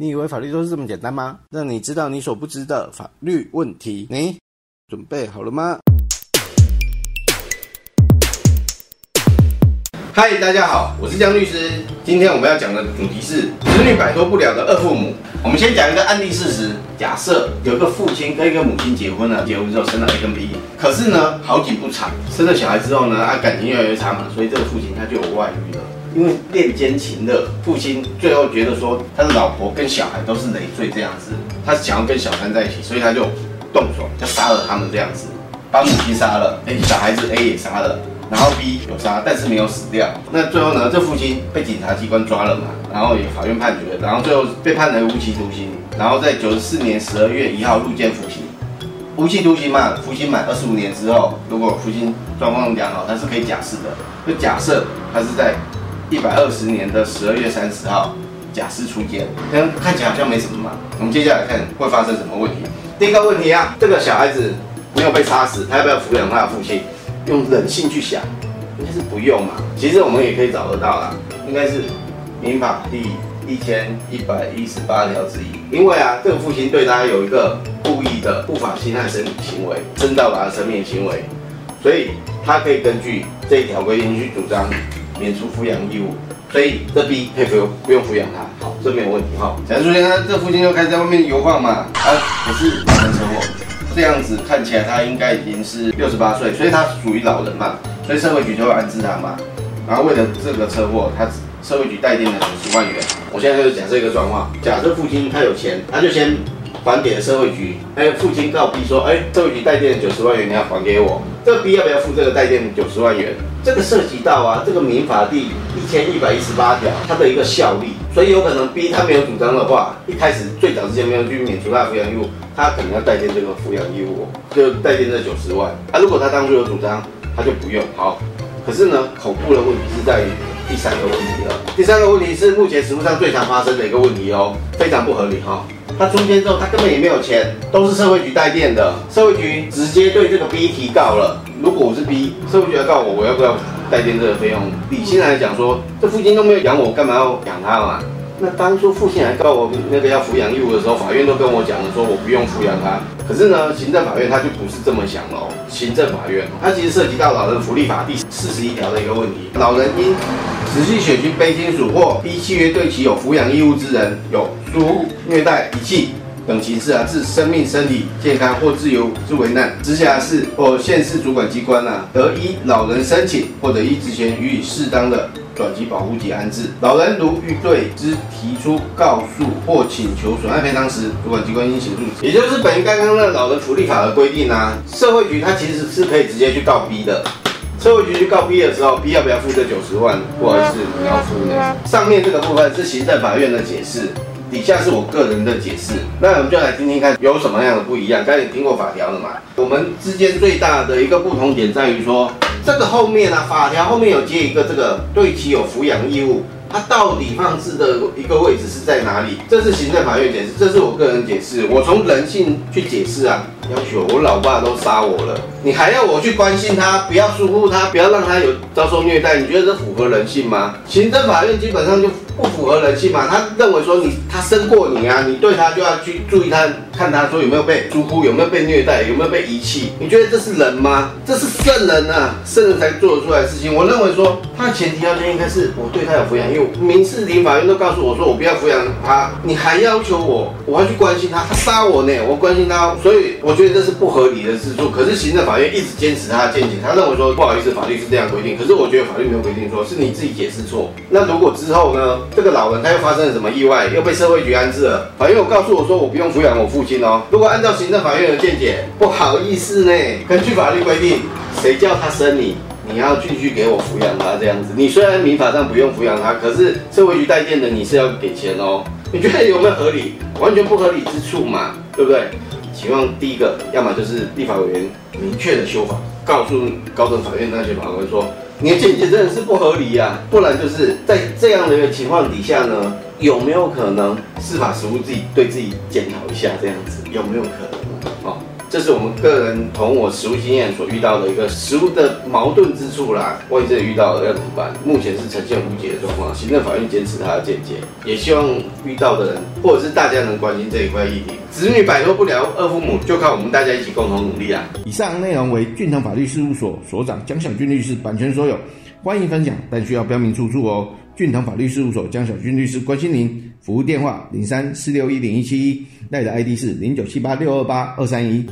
你以为法律都是这么简单吗？让你知道你所不知的法律问题，你准备好了吗？嗨，大家好，我是江律师。今天我们要讲的主题是子女摆脱不了的二父母。我们先讲一个案例事实。假设有一个父亲跟一个母亲结婚了，结婚之后生了 A 跟 B，可是呢，好景不长，生了小孩之后呢，啊感情越来越差嘛，所以这个父亲他就有外遇了。因为恋奸情的，父亲最后觉得说他的老婆跟小孩都是累赘这样子，他想要跟小三在一起，所以他就动手要杀了他们这样子，把母亲杀了，哎，小孩子 A 也杀了。然后 B 有杀，但是没有死掉。那最后呢？这父亲被警察机关抓了嘛？然后也法院判决，然后最后被判了无期徒刑。然后在九十四年十二月一号入监服刑。无期徒刑嘛，服刑满二十五年之后，如果服刑状况良好，他是可以假释的。就假设他是在一百二十年的十二月三十号假释出监，看看起来好像没什么嘛。我们接下来看会发生什么问题。第一个问题啊，这个小孩子没有被杀死，他要不要抚养他的父亲？用人性去想，应该是不用嘛。其实我们也可以找得到啦，应该是民法第一千一百一十八条之一。因为啊，这个父亲对他有一个故意的不法侵害生理行为，真到达生命行为，所以他可以根据这一条规定去主张免除抚养义务。所以这 B 可以不用不用抚养他，好，这没有问题哈。假如说他这父亲就开始在外面游晃嘛，啊，不是发生车祸。这样子看起来他应该已经是六十八岁，所以他属于老人嘛，所以社会局就会安置他嘛。然后为了这个车祸，他社会局代垫了九十万元。我现在就是假设一个状况，假设父亲他有钱，他就先还给了社会局。哎，父亲告 B 说，哎，社会局代垫九十万元，你要还给我。这个 B 要不要付这个代垫九十万元？这个涉及到啊，这个民法第一千一百一十八条它的一个效力，所以有可能 B 他没有主张的话，一开始最早之前没有去免除他的抚养义务，他可能要代垫这个抚养义务，就代垫这九十万。啊，如果他当初有主张，他就不用。好，可是呢，恐怖的问题是在于第三个问题了。第三个问题是目前食物上最常发生的一个问题哦，非常不合理哈。他中间之后，他根本也没有钱，都是社会局代垫的，社会局直接对这个 B 提告了。如果我是 B，社会局要告我，我要不要代垫这个费用？理性来讲说，这附近都没有养我，干嘛要养他嘛？那当初父亲来告我那个要抚养义务的时候，法院都跟我讲了，说我不用抚养他。可是呢，行政法院他就不是这么想喽。行政法院，它其实涉及到老人福利法第四十一条的一个问题：老人因直系血亲卑亲属或依契约对其有抚养义务之人有疏忽虐待遗弃。等形式啊，致生命、身体健康或自由之危难，直辖市或县市主管机关呐，得依老人申请或者依职权予以适当的转机保护及安置。老人如欲对之提出告诉或请求损害赔偿时，主管机关应协助。也就是本于刚刚的老人福利法的规定啊，社会局它其实是可以直接去告 B 的。社会局去告 B 的时候，B 要不要付这九十万？不好意思，你要付。上面这个部分是行政法院的解释。底下是我个人的解释，那我们就来听听看有什么样的不一样。刚才你听过法条了嘛？我们之间最大的一个不同点在于说，这个后面呢，法条后面有接一个这个对其有抚养义务。它到底放置的一个位置是在哪里？这是行政法院解释，这是我个人解释。我从人性去解释啊，要求我老爸都杀我了，你还要我去关心他，不要疏忽他，不要让他有遭受虐待，你觉得这符合人性吗？行政法院基本上就不符合人性嘛，他认为说你他生过你啊，你对他就要去注意他，看他说有没有被疏忽，有没有被虐待，有没有被遗弃？你觉得这是人吗？这是圣人啊，圣人才做得出来的事情。我认为说他的前提条件应该是我对他有抚养义务。民事庭法院都告诉我说，我不要抚养他，你还要求我，我要去关心他，他杀我呢，我关心他，所以我觉得这是不合理的之处。可是行政法院一直坚持他的见解，他认为说不好意思，法律是这样规定。可是我觉得法律没有规定说，是你自己解释错。那如果之后呢，这个老人他又发生了什么意外，又被社会局安置了，法院有告诉我说，我不用抚养我父亲哦。如果按照行政法院的见解，不好意思呢，根据法律规定，谁叫他生你？你要继续给我抚养他这样子，你虽然民法上不用抚养他，可是社会局代垫的你是要给钱哦。你觉得有没有合理？完全不合理之处嘛，对不对？请望第一个，要么就是立法委员明确的修法，告诉高等法院那些法官说，你的见解真的是不合理呀，不然就是在这样的一个情况底下呢，有没有可能司法实务自己对自己检讨一下这样子，有没有可能？哦，这是我们个人从我实务经验所遇到的一个实务的矛盾之处啦。万一真的遇到了要怎么办？目前是呈现无解的状况，行政法院坚持他的见解，也希望遇到的人或者是大家能关心这一块议题。子女摆脱不了二父母，就靠我们大家一起共同努力啊！以上内容为俊腾法律事务所所长江小军律师版权所有，欢迎分享，但需要标明出处哦。俊腾法律事务所江小军律师关心您，服务电话零三四六一零一七一，赖的 ID 是零九七八六二八二三一。